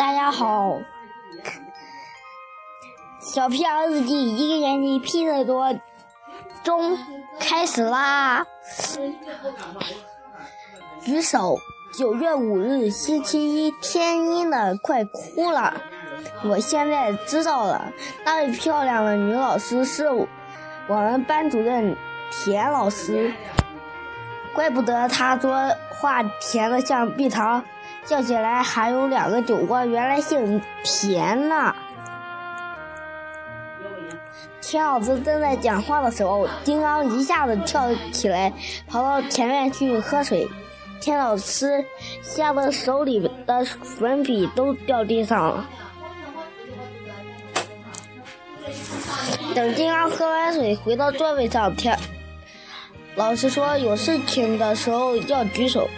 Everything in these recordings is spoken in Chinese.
大家好，小屁儿日记一个年级拼的多中开始啦！举手，九月五日星期一，天阴的快哭了。我现在知道了，那位漂亮的女老师是我们班主任田老师，怪不得她说话甜的像蜜糖。叫起来还有两个酒窝，原来姓田呐。田老师正在讲话的时候，金刚一下子跳起来，跑到前面去喝水。田老师吓得手里的粉笔都掉地上了。等金刚喝完水回到座位上，田老师说：“有事情的时候要举手。”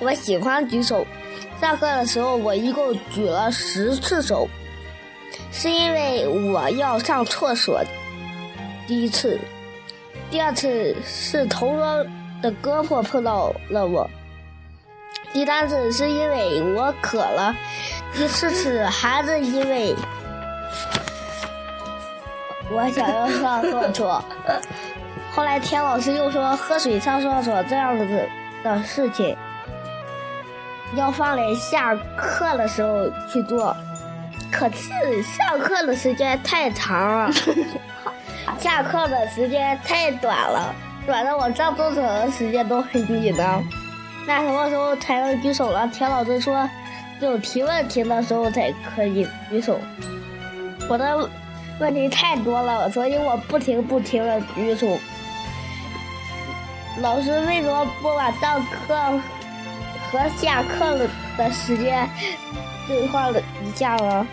我喜欢举手。上课的时候，我一共举了十次手，是因为我要上厕所。第一次，第二次是同桌的胳膊碰到了我，第三次是因为我渴了，第四次还是因为我想要上厕所。后来田老师又说，喝水上厕所这样子的事情。要放在下课的时候去做，可是上课的时间太长了，下课的时间太短了，短的我上厕所的时间都很紧张。那什么时候才能举手了？田老师说，只有提问题的时候才可以举手。我的问题太多了，所以我不停不停的举手。老师为什么不把上课？和下课了的时间对话了一下了。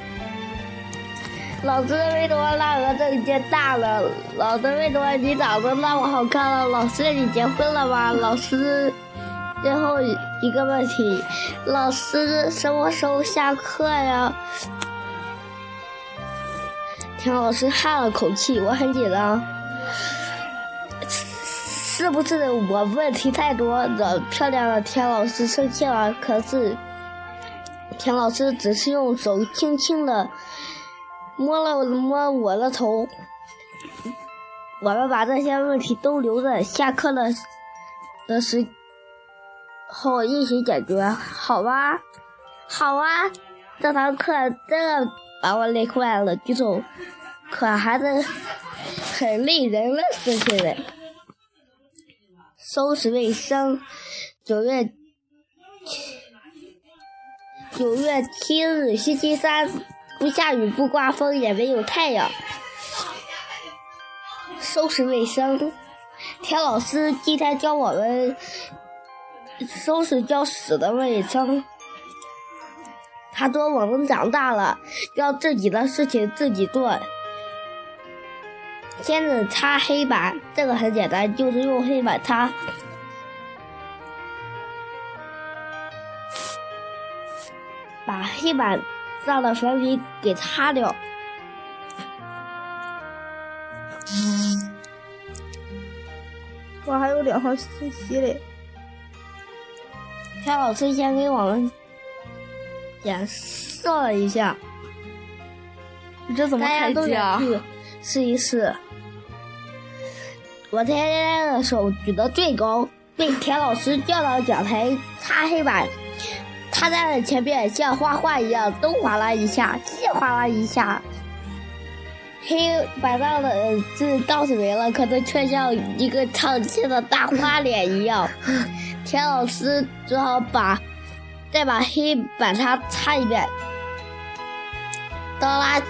老师为什么那个证件大了？老师为什么你长得那么好看了？老师你结婚了吗？老师最后一个问题，老师什么时候下课呀？田老师叹了口气，我很紧张。是不是我问题太多，惹漂亮的田老师生气了？可是田老师只是用手轻轻的摸了摸我的头。我们把这些问题都留着下课的的时候一起解决，好吧？好啊！这堂课真的把我累坏了，举手可还是很累人的事情嘞。收拾卫生。九月九月七日，星期三，不下雨，不刮风，也没有太阳。收拾卫生。田老师今天教我们收拾教室的卫生。他说我们长大了，要自己的事情自己做。先是擦黑板，这个很简单，就是用黑板擦，把黑板上的粉笔给擦掉。我还有两行信息嘞，田老师先给我们演示了一下，你这怎么开机啊？试一试。我天天的手举得最高，被田老师叫到讲台擦黑板。他在了前面像画画一样，东划拉一下，西划拉一下。黑板上的字倒是没了，可是却像一个唱戏的大花脸一样。田老师只好把再把黑板擦擦一遍。倒垃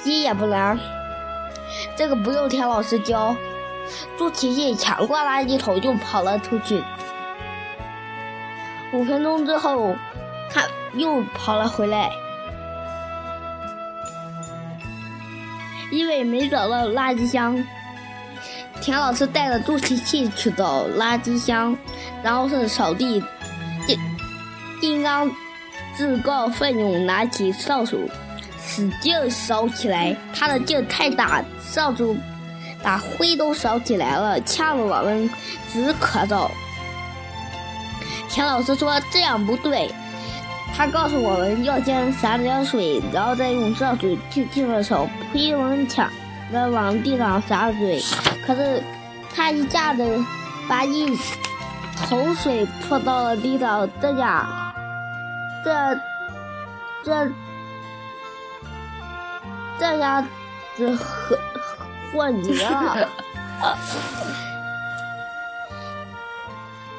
圾也不能，这个不用田老师教。朱琪琪抢过垃圾桶就跑了出去。五分钟之后，他又跑了回来，因为没找到垃圾箱。田老师带着朱琪琪去找垃圾箱，然后是扫地。金金刚自告奋勇拿起扫帚，使劲扫起来。他的劲太大，扫帚。把灰都扫起来了，呛得我们直咳嗽。田老师说：“这样不对，他告诉我们要先洒点水，然后再用热水轻轻的手推门墙的往地上洒水。可是他一下子把一头水泼到了地上，这下这这这下子很和泥了。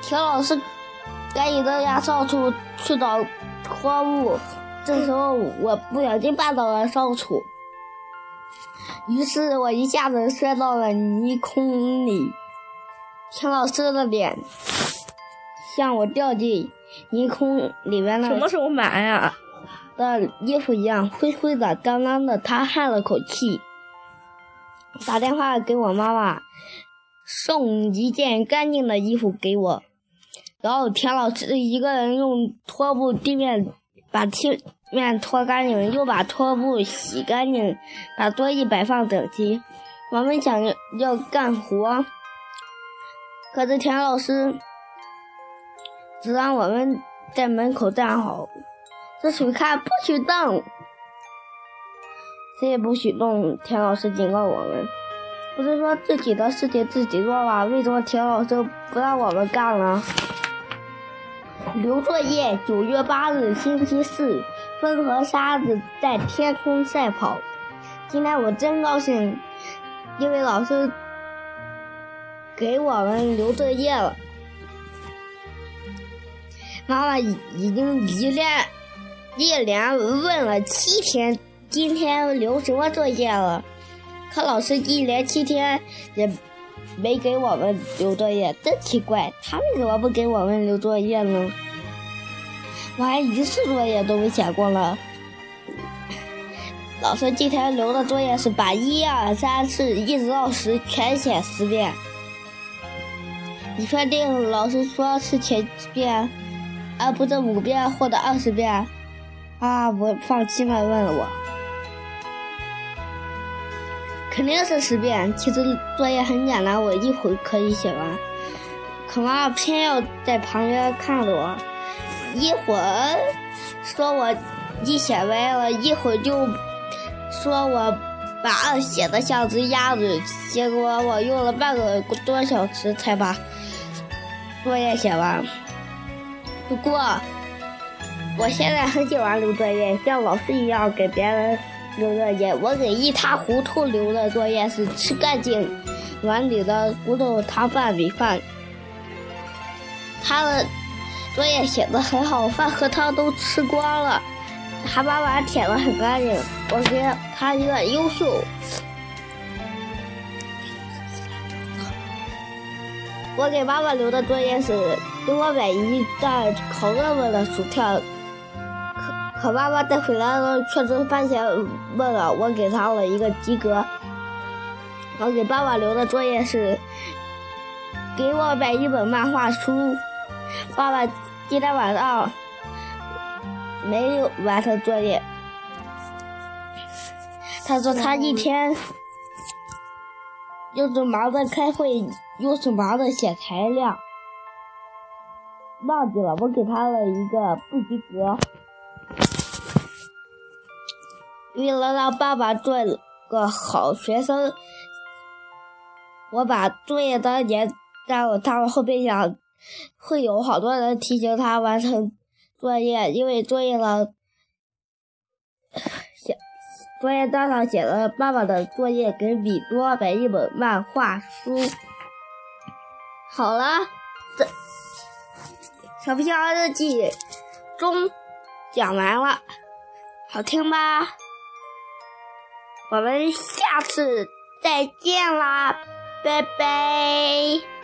田老师赶紧到家扫帚去找拖布，这时候我不小心绊倒了扫帚，于是我一下子摔到了泥坑里。田老师的脸像我掉进泥坑里面了什么时候买呀？的衣服一样灰灰的、脏脏的。他叹了口气，打电话给我妈妈，送一件干净的衣服给我。然后田老师一个人用拖布地面把地面拖干净，又把拖布洗干净，把桌椅摆放整齐。我们想要干活，可是田老师只让我们在门口站好，这水看不许动，谁也不许动。田老师警告我们，不是说自己的事情自己做吗？为什么田老师不让我们干了？留作业。九月八日，星期四，风和沙子在天空赛跑。今天我真高兴，因为老师给我们留作业了。妈妈已已经一连一连问了七天，今天留什么作业了？可老师一连七天也。没给我们留作业，真奇怪，他为什么不给我们留作业呢？我还一次作业都没写过呢。老师今天留的作业是把一二三四一直到十全写十遍。你确定老师说是前几遍，而不是五遍或者二十遍？啊，我放弃了，问了我。肯定是十遍。其实作业很简单，我一会可以写完。可妈妈偏要在旁边看着我，一会儿说我一写歪了，一会儿就说我把二写的像只鸭子。结果我用了半个多小时才把作业写完。不过我现在很喜欢留作业，像老师一样给别人。留作业，我给一塌糊涂留的作业是吃干净碗里的骨头汤饭米饭。他的作业写的很好，饭和汤都吃光了，还把碗舔的很干净。我给他一个优秀。我给妈妈留的作业是给我买一袋烤热热的薯条。可爸爸带回来了，却是番茄问了。我给他了一个及格。我给爸爸留的作业是给我买一本漫画书。爸爸今天晚上没有完成作业，他说他一天又是忙着开会，又是忙着写材料，忘记了。我给他了一个不及格。为了让爸爸做个好学生，我把作业单粘在了他们后备箱。会有好多人提醒他完成作业，因为作业的写作业单上写了爸爸的作业给米多买一本漫画书。好了，这小皮箱日记中讲完了，好听吧？我们下次再见啦，拜拜。